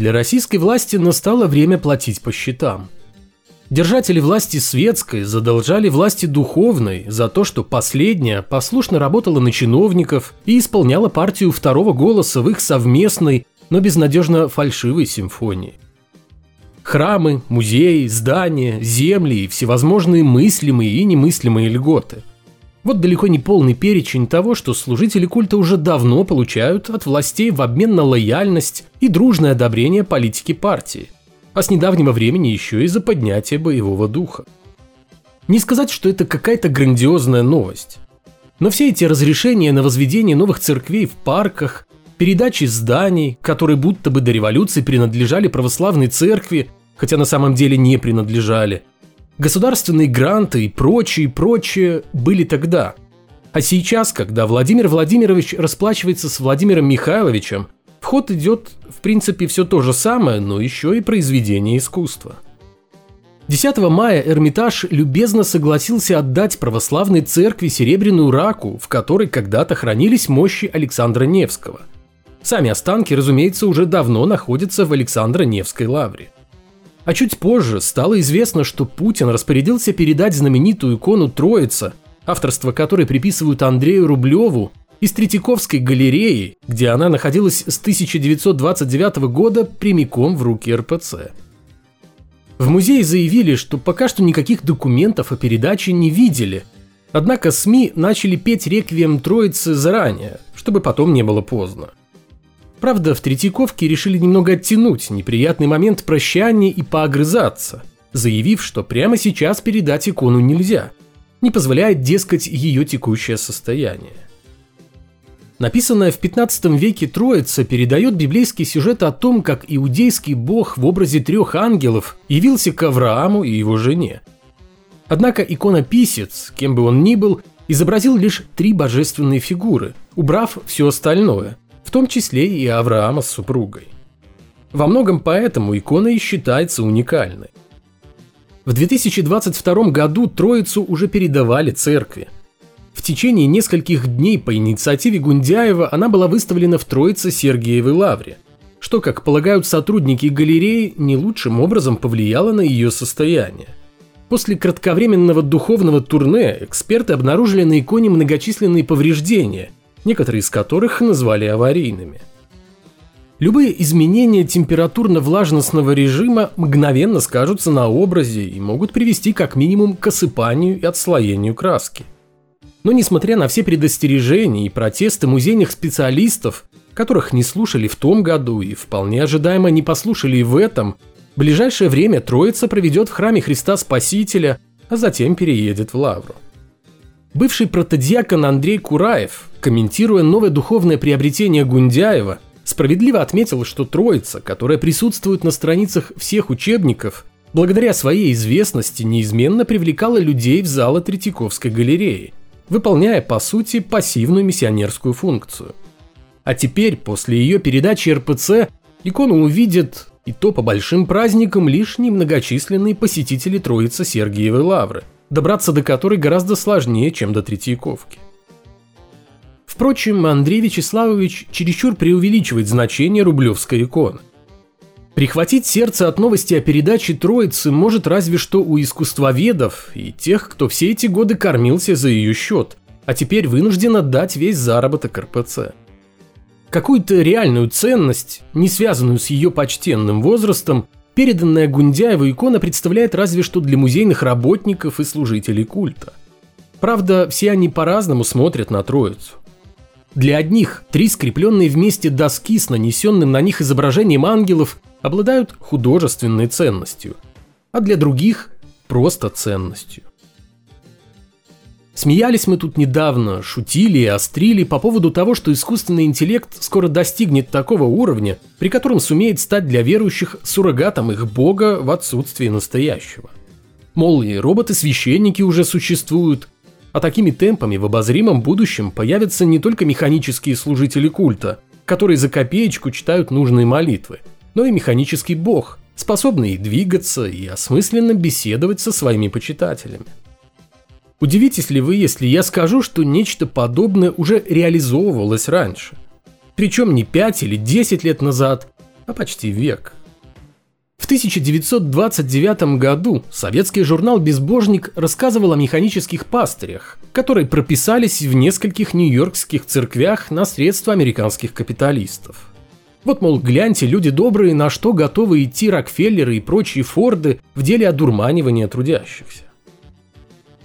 для российской власти настало время платить по счетам. Держатели власти светской задолжали власти духовной за то, что последняя послушно работала на чиновников и исполняла партию второго голоса в их совместной, но безнадежно фальшивой симфонии. Храмы, музеи, здания, земли и всевозможные мыслимые и немыслимые льготы. Вот далеко не полный перечень того, что служители культа уже давно получают от властей в обмен на лояльность и дружное одобрение политики партии – а с недавнего времени еще и за поднятие боевого духа. Не сказать, что это какая-то грандиозная новость. Но все эти разрешения на возведение новых церквей в парках, передачи зданий, которые будто бы до революции принадлежали православной церкви, хотя на самом деле не принадлежали, государственные гранты и прочее, прочее были тогда. А сейчас, когда Владимир Владимирович расплачивается с Владимиром Михайловичем – в ход идет, в принципе, все то же самое, но еще и произведение искусства. 10 мая Эрмитаж любезно согласился отдать православной церкви серебряную раку, в которой когда-то хранились мощи Александра Невского. Сами останки, разумеется, уже давно находятся в Александро-Невской лавре. А чуть позже стало известно, что Путин распорядился передать знаменитую икону Троица, авторство которой приписывают Андрею Рублеву, из Третьяковской галереи, где она находилась с 1929 года прямиком в руки РПЦ. В музее заявили, что пока что никаких документов о передаче не видели, однако СМИ начали петь реквием Троицы заранее, чтобы потом не было поздно. Правда, в Третьяковке решили немного оттянуть неприятный момент прощания и поогрызаться, заявив, что прямо сейчас передать икону нельзя, не позволяет, дескать, ее текущее состояние. Написанная в 15 веке Троица передает библейский сюжет о том, как иудейский бог в образе трех ангелов явился к Аврааму и его жене. Однако иконописец, кем бы он ни был, изобразил лишь три божественные фигуры, убрав все остальное, в том числе и Авраама с супругой. Во многом поэтому икона и считается уникальной. В 2022 году Троицу уже передавали церкви – в течение нескольких дней по инициативе Гундяева она была выставлена в Троице Сергиевой Лавре, что, как полагают сотрудники галереи, не лучшим образом повлияло на ее состояние. После кратковременного духовного турне эксперты обнаружили на иконе многочисленные повреждения, некоторые из которых назвали аварийными. Любые изменения температурно-влажностного режима мгновенно скажутся на образе и могут привести как минимум к осыпанию и отслоению краски – но несмотря на все предостережения и протесты музейных специалистов, которых не слушали в том году и вполне ожидаемо не послушали и в этом, в ближайшее время Троица проведет в храме Христа Спасителя, а затем переедет в Лавру. Бывший протодиакон Андрей Кураев, комментируя новое духовное приобретение Гундяева, справедливо отметил, что Троица, которая присутствует на страницах всех учебников, благодаря своей известности неизменно привлекала людей в залы Третьяковской галереи – выполняя, по сути, пассивную миссионерскую функцию. А теперь, после ее передачи РПЦ, икону увидят, и то по большим праздникам, лишь немногочисленные посетители Троицы Сергиевой Лавры, добраться до которой гораздо сложнее, чем до Третьяковки. Впрочем, Андрей Вячеславович чересчур преувеличивает значение рублевской иконы. Прихватить сердце от новости о передаче Троицы может разве что у искусствоведов и тех, кто все эти годы кормился за ее счет, а теперь вынужден отдать весь заработок РПЦ. Какую-то реальную ценность, не связанную с ее почтенным возрастом, переданная Гундяева икона представляет разве что для музейных работников и служителей культа. Правда, все они по-разному смотрят на Троицу. Для одних три скрепленные вместе доски с нанесенным на них изображением ангелов обладают художественной ценностью, а для других – просто ценностью. Смеялись мы тут недавно, шутили и острили по поводу того, что искусственный интеллект скоро достигнет такого уровня, при котором сумеет стать для верующих суррогатом их бога в отсутствии настоящего. Мол, и роботы-священники уже существуют, а такими темпами в обозримом будущем появятся не только механические служители культа, которые за копеечку читают нужные молитвы – но и механический бог, способный двигаться и осмысленно беседовать со своими почитателями. Удивитесь ли вы, если я скажу, что нечто подобное уже реализовывалось раньше? Причем не 5 или 10 лет назад, а почти век. В 1929 году советский журнал «Безбожник» рассказывал о механических пастырях, которые прописались в нескольких нью-йоркских церквях на средства американских капиталистов. Вот, мол, гляньте, люди добрые, на что готовы идти Рокфеллеры и прочие Форды в деле одурманивания трудящихся.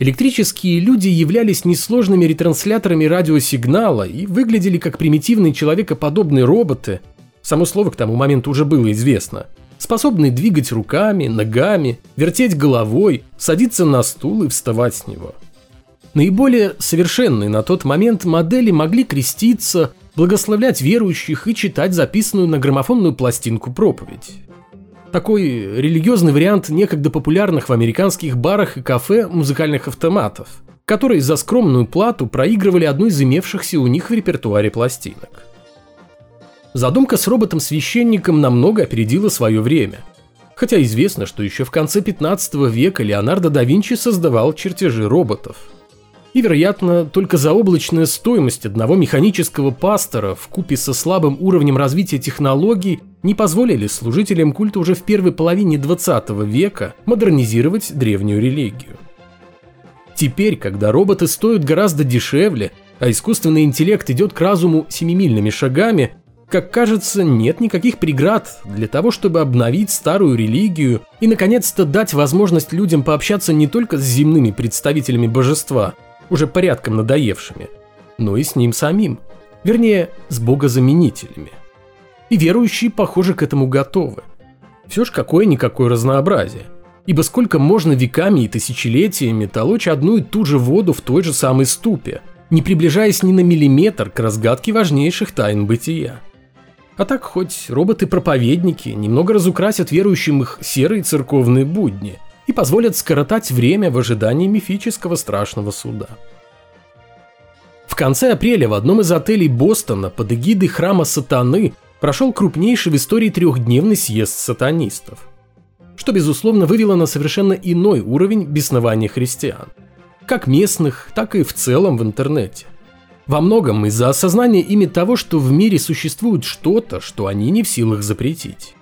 Электрические люди являлись несложными ретрансляторами радиосигнала и выглядели как примитивные человекоподобные роботы, само слово к тому моменту уже было известно, способные двигать руками, ногами, вертеть головой, садиться на стул и вставать с него. Наиболее совершенные на тот момент модели могли креститься, благословлять верующих и читать записанную на граммофонную пластинку проповедь. Такой религиозный вариант некогда популярных в американских барах и кафе музыкальных автоматов, которые за скромную плату проигрывали одну из имевшихся у них в репертуаре пластинок. Задумка с роботом-священником намного опередила свое время. Хотя известно, что еще в конце 15 века Леонардо да Винчи создавал чертежи роботов – и, вероятно, только заоблачная стоимость одного механического пастора в купе со слабым уровнем развития технологий не позволили служителям культа уже в первой половине 20 века модернизировать древнюю религию. Теперь, когда роботы стоят гораздо дешевле, а искусственный интеллект идет к разуму семимильными шагами, как кажется, нет никаких преград для того, чтобы обновить старую религию и, наконец-то, дать возможность людям пообщаться не только с земными представителями божества – уже порядком надоевшими, но и с ним самим, вернее, с богозаменителями. И верующие, похоже, к этому готовы. Все ж какое-никакое разнообразие. Ибо сколько можно веками и тысячелетиями толочь одну и ту же воду в той же самой ступе, не приближаясь ни на миллиметр к разгадке важнейших тайн бытия. А так хоть роботы-проповедники немного разукрасят верующим их серые церковные будни – и позволят скоротать время в ожидании мифического страшного суда. В конце апреля в одном из отелей Бостона под эгидой храма сатаны прошел крупнейший в истории трехдневный съезд сатанистов, что, безусловно, вывело на совершенно иной уровень беснования христиан, как местных, так и в целом в интернете. Во многом из-за осознания ими того, что в мире существует что-то, что они не в силах запретить.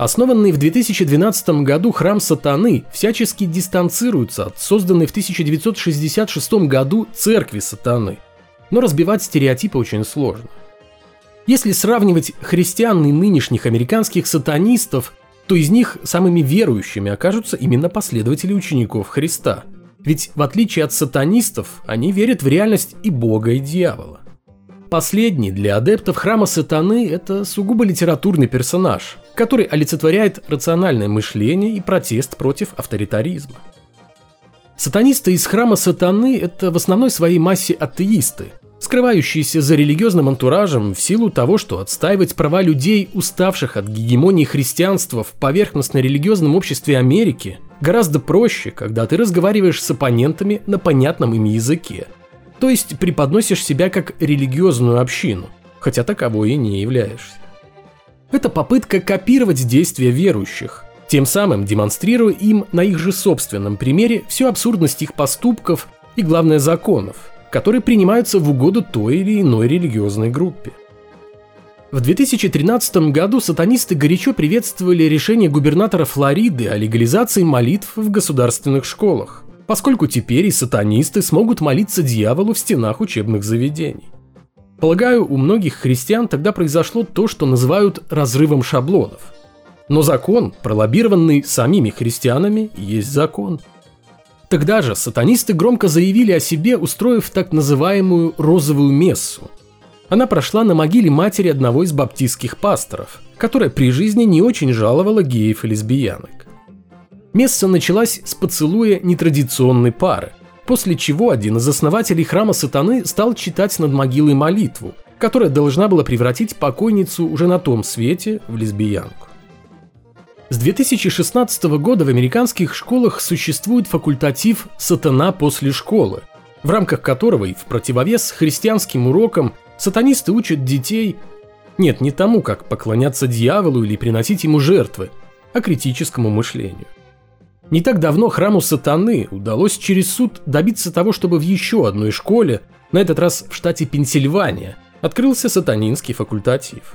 Основанный в 2012 году храм сатаны всячески дистанцируется от созданной в 1966 году церкви сатаны. Но разбивать стереотипы очень сложно. Если сравнивать христиан и нынешних американских сатанистов, то из них самыми верующими окажутся именно последователи учеников Христа. Ведь в отличие от сатанистов, они верят в реальность и Бога, и дьявола. Последний для адептов храма сатаны – это сугубо литературный персонаж, который олицетворяет рациональное мышление и протест против авторитаризма. Сатанисты из храма сатаны – это в основной своей массе атеисты, скрывающиеся за религиозным антуражем в силу того, что отстаивать права людей, уставших от гегемонии христианства в поверхностно-религиозном обществе Америки, гораздо проще, когда ты разговариваешь с оппонентами на понятном им языке – то есть преподносишь себя как религиозную общину, хотя таковой и не являешься. Это попытка копировать действия верующих, тем самым демонстрируя им на их же собственном примере всю абсурдность их поступков и, главное, законов, которые принимаются в угоду той или иной религиозной группе. В 2013 году сатанисты горячо приветствовали решение губернатора Флориды о легализации молитв в государственных школах поскольку теперь и сатанисты смогут молиться дьяволу в стенах учебных заведений. Полагаю, у многих христиан тогда произошло то, что называют разрывом шаблонов. Но закон, пролоббированный самими христианами, есть закон. Тогда же сатанисты громко заявили о себе, устроив так называемую «розовую мессу». Она прошла на могиле матери одного из баптистских пасторов, которая при жизни не очень жаловала геев и лесбиянок. Месса началась с поцелуя нетрадиционной пары, после чего один из основателей храма сатаны стал читать над могилой молитву, которая должна была превратить покойницу уже на том свете в лесбиянку. С 2016 года в американских школах существует факультатив «Сатана после школы», в рамках которого и в противовес христианским урокам сатанисты учат детей нет, не тому, как поклоняться дьяволу или приносить ему жертвы, а критическому мышлению. Не так давно храму сатаны удалось через суд добиться того, чтобы в еще одной школе, на этот раз в штате Пенсильвания, открылся сатанинский факультатив.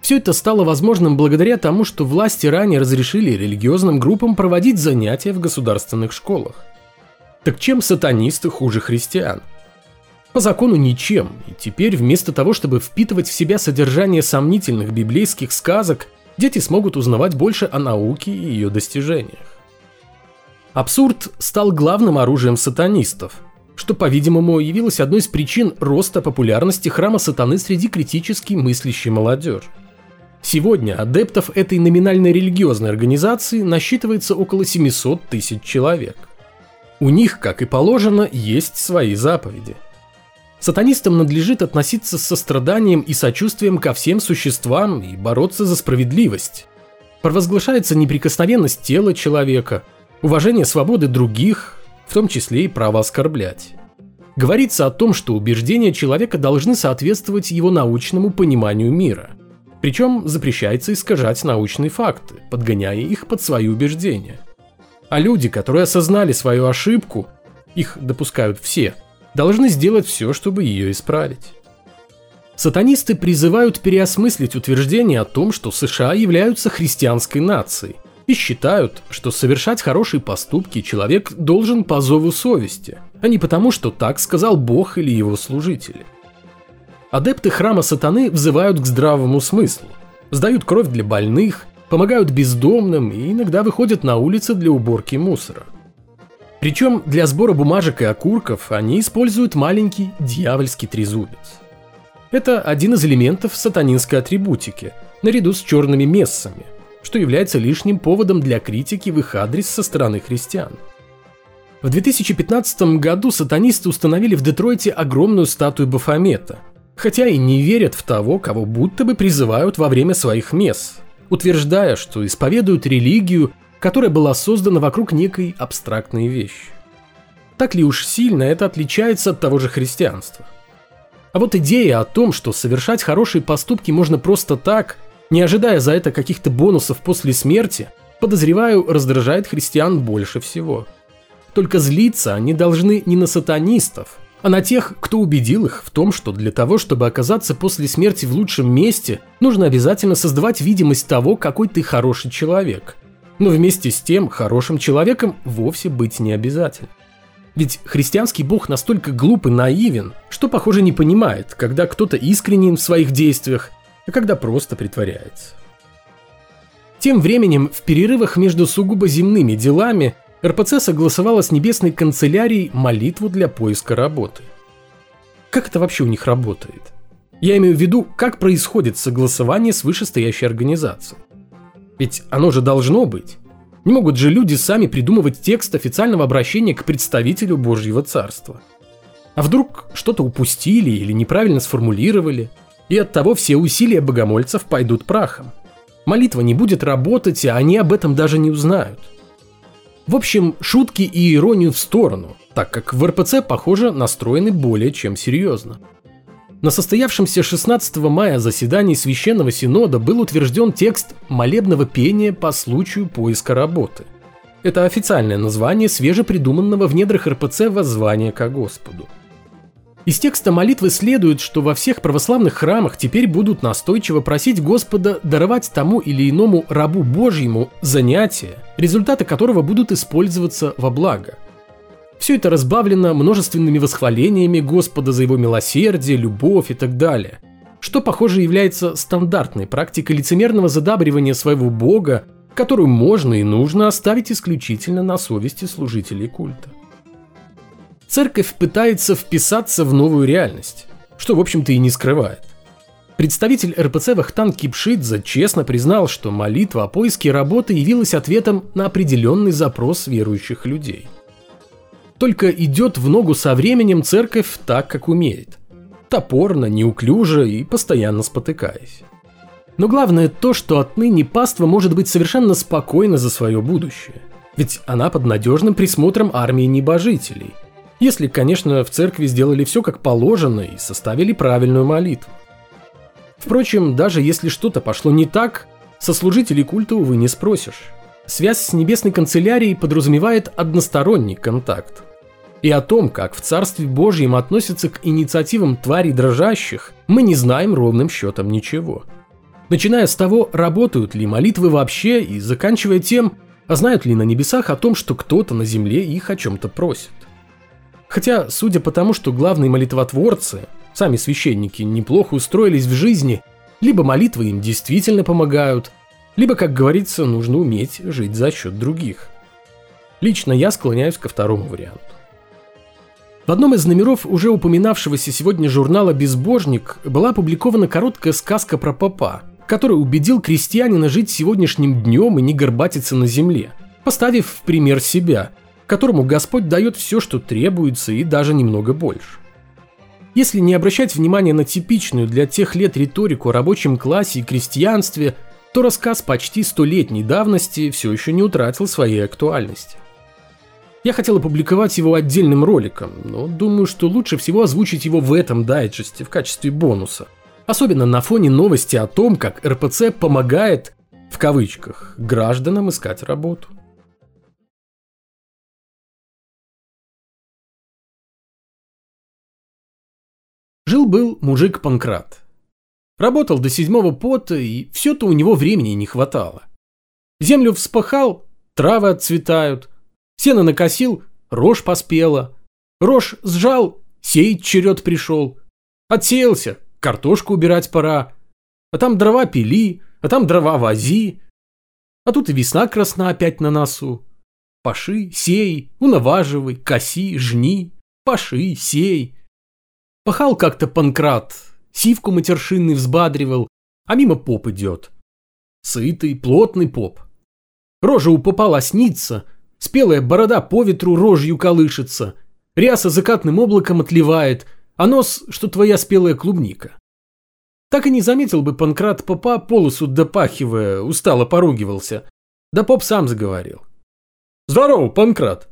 Все это стало возможным благодаря тому, что власти ранее разрешили религиозным группам проводить занятия в государственных школах. Так чем сатанисты хуже христиан? По закону ничем, и теперь вместо того, чтобы впитывать в себя содержание сомнительных библейских сказок, дети смогут узнавать больше о науке и ее достижениях. Абсурд стал главным оружием сатанистов, что, по-видимому, явилось одной из причин роста популярности храма сатаны среди критически мыслящей молодежи. Сегодня адептов этой номинальной религиозной организации насчитывается около 700 тысяч человек. У них, как и положено, есть свои заповеди. Сатанистам надлежит относиться с состраданием и сочувствием ко всем существам и бороться за справедливость. Провозглашается неприкосновенность тела человека, уважение свободы других, в том числе и право оскорблять. Говорится о том, что убеждения человека должны соответствовать его научному пониманию мира – причем запрещается искажать научные факты, подгоняя их под свои убеждения. А люди, которые осознали свою ошибку, их допускают все, должны сделать все, чтобы ее исправить. Сатанисты призывают переосмыслить утверждение о том, что США являются христианской нацией, и считают, что совершать хорошие поступки человек должен по зову совести, а не потому, что так сказал Бог или его служители – Адепты храма сатаны взывают к здравому смыслу, сдают кровь для больных, помогают бездомным и иногда выходят на улицы для уборки мусора. Причем для сбора бумажек и окурков они используют маленький дьявольский трезубец. Это один из элементов сатанинской атрибутики, наряду с черными мессами, что является лишним поводом для критики в их адрес со стороны христиан. В 2015 году сатанисты установили в Детройте огромную статую Бафомета – хотя и не верят в того, кого будто бы призывают во время своих мес, утверждая, что исповедуют религию, которая была создана вокруг некой абстрактной вещи. Так ли уж сильно это отличается от того же христианства? А вот идея о том, что совершать хорошие поступки можно просто так, не ожидая за это каких-то бонусов после смерти, подозреваю, раздражает христиан больше всего. Только злиться они должны не на сатанистов, а на тех, кто убедил их в том, что для того, чтобы оказаться после смерти в лучшем месте, нужно обязательно создавать видимость того, какой ты хороший человек. Но вместе с тем, хорошим человеком вовсе быть не обязательно. Ведь христианский бог настолько глуп и наивен, что, похоже, не понимает, когда кто-то искренен в своих действиях, а когда просто притворяется. Тем временем, в перерывах между сугубо земными делами РПЦ согласовала с небесной канцелярией молитву для поиска работы. Как это вообще у них работает? Я имею в виду, как происходит согласование с вышестоящей организацией. Ведь оно же должно быть. Не могут же люди сами придумывать текст официального обращения к представителю Божьего Царства. А вдруг что-то упустили или неправильно сформулировали, и от того все усилия богомольцев пойдут прахом. Молитва не будет работать, и они об этом даже не узнают. В общем, шутки и иронию в сторону, так как в РПЦ, похоже, настроены более чем серьезно. На состоявшемся 16 мая заседании Священного Синода был утвержден текст молебного пения по случаю поиска работы. Это официальное название свежепридуманного в недрах РПЦ воззвания ко Господу – из текста молитвы следует, что во всех православных храмах теперь будут настойчиво просить Господа даровать тому или иному рабу Божьему занятие, результаты которого будут использоваться во благо. Все это разбавлено множественными восхвалениями Господа за его милосердие, любовь и так далее, что, похоже, является стандартной практикой лицемерного задабривания своего Бога, которую можно и нужно оставить исключительно на совести служителей культа. Церковь пытается вписаться в новую реальность, что, в общем-то, и не скрывает. Представитель РПЦ Вахтан Кипшидзе честно признал, что молитва о поиске работы явилась ответом на определенный запрос верующих людей. Только идет в ногу со временем церковь так, как умеет. Топорно, неуклюже и постоянно спотыкаясь. Но главное то, что отныне паства может быть совершенно спокойна за свое будущее. Ведь она под надежным присмотром армии небожителей – если, конечно, в церкви сделали все как положено и составили правильную молитву. Впрочем, даже если что-то пошло не так, со служителей культа, увы, не спросишь. Связь с небесной канцелярией подразумевает односторонний контакт. И о том, как в Царстве Божьем относятся к инициативам тварей дрожащих, мы не знаем ровным счетом ничего. Начиная с того, работают ли молитвы вообще, и заканчивая тем, а знают ли на небесах о том, что кто-то на земле их о чем-то просит. Хотя, судя по тому, что главные молитвотворцы, сами священники, неплохо устроились в жизни, либо молитвы им действительно помогают, либо, как говорится, нужно уметь жить за счет других. Лично я склоняюсь ко второму варианту. В одном из номеров уже упоминавшегося сегодня журнала «Безбожник» была опубликована короткая сказка про папа, который убедил крестьянина жить сегодняшним днем и не горбатиться на земле, поставив в пример себя, которому Господь дает все, что требуется и даже немного больше. Если не обращать внимания на типичную для тех лет риторику о рабочем классе и крестьянстве, то рассказ почти столетней давности все еще не утратил своей актуальности. Я хотел опубликовать его отдельным роликом, но думаю, что лучше всего озвучить его в этом дайджесте в качестве бонуса. Особенно на фоне новости о том, как РПЦ помогает, в кавычках, гражданам искать работу. Жил-был мужик Панкрат. Работал до седьмого пота, и все-то у него времени не хватало. Землю вспахал, травы отцветают, Сено накосил, рожь поспела. Рожь сжал, сеять черед пришел. Отсеялся, картошку убирать пора. А там дрова пили, а там дрова вози. А тут и весна красна опять на носу. Паши, сей, унаваживай, коси, жни. Паши, сей. Пахал как-то Панкрат, сивку матершинный взбадривал, а мимо поп идет. Сытый, плотный поп. Рожа у попа лоснится, Спелая борода по ветру рожью колышется, ряса закатным облаком отливает, а нос, что твоя спелая клубника. Так и не заметил бы Панкрат попа, полосу допахивая, устало поругивался. Да поп сам заговорил. «Здорово, Панкрат!»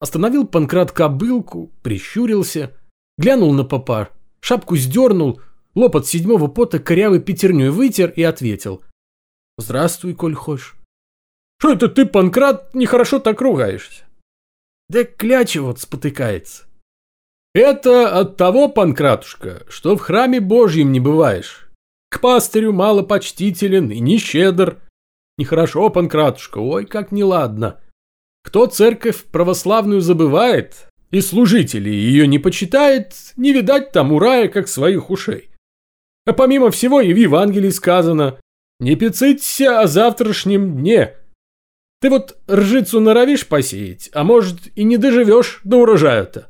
Остановил Панкрат кобылку, прищурился, глянул на попа, шапку сдернул, лоб от седьмого пота корявой пятерней вытер и ответил. «Здравствуй, коль хочешь». Что это ты, Панкрат, нехорошо так ругаешься? Да кляча вот спотыкается. Это от того, Панкратушка, что в храме Божьем не бываешь. К пастырю мало почтителен и не щедр. Нехорошо, Панкратушка, ой, как неладно. Кто церковь православную забывает и служителей ее не почитает, не видать тому рая, как своих ушей. А помимо всего и в Евангелии сказано «Не пециться о завтрашнем дне, ты вот ржицу норовишь посеять, а может и не доживешь до урожая-то.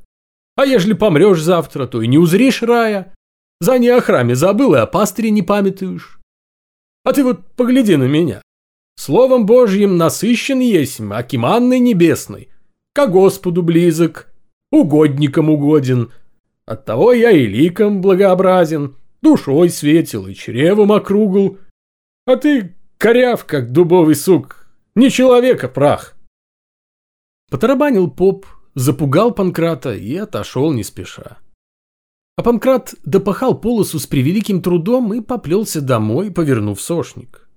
А ежели помрешь завтра, то и не узришь рая. За не о храме забыл и о пастыре не памятуешь. А ты вот погляди на меня. Словом Божьим насыщен есть, а небесной. Ко Господу близок, угодникам угоден. Оттого я и ликом благообразен, душой светил и чревом округл. А ты коряв, как дубовый сук, не человека прах. Потарабанил поп, запугал Панкрата и отошел не спеша. А Панкрат допахал полосу с превеликим трудом и поплелся домой, повернув сошник.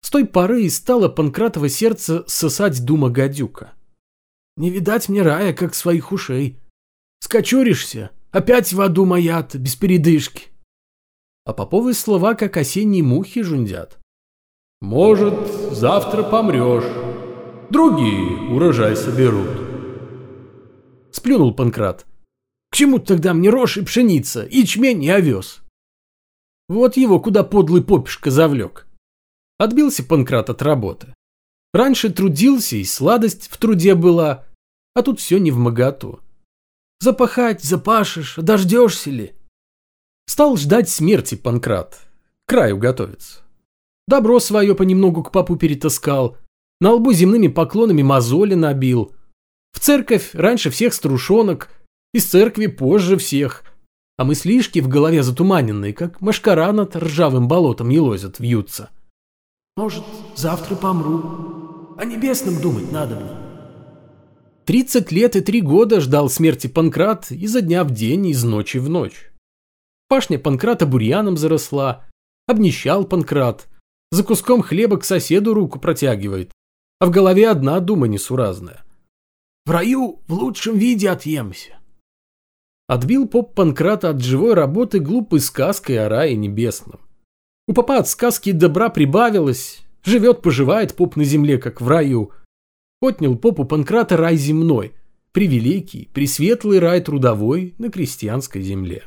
С той поры и стало Панкратово сердце сосать дума гадюка. Не видать мне рая, как своих ушей. Скочуришься, опять в аду маят, без передышки. А поповые слова, как осенние мухи, жундят. Может, завтра помрешь. Другие урожай соберут. Сплюнул Панкрат. К чему тогда мне рожь и пшеница, ячмень и овес? Вот его куда подлый попишка завлек. Отбился Панкрат от работы. Раньше трудился, и сладость в труде была, а тут все не в моготу. Запахать, запашешь, дождешься ли? Стал ждать смерти Панкрат, краю готовится. Добро свое понемногу к папу перетаскал. На лбу земными поклонами мозоли набил. В церковь раньше всех струшонок, из церкви позже всех. А мыслишки в голове затуманенные, как машкара над ржавым болотом елозят, вьются. Может, завтра помру. О небесном думать надо было. Тридцать лет и три года ждал смерти Панкрат изо дня в день, из ночи в ночь. Пашня Панкрата бурьяном заросла, обнищал Панкрат, за куском хлеба к соседу руку протягивает, а в голове одна дума несуразная. В раю в лучшем виде отъемся. Отбил поп Панкрата от живой работы глупой сказкой о рае небесном. У попа от сказки добра прибавилось, живет-поживает поп на земле, как в раю. Отнял попу Панкрата рай земной, привеликий, пресветлый рай трудовой на крестьянской земле.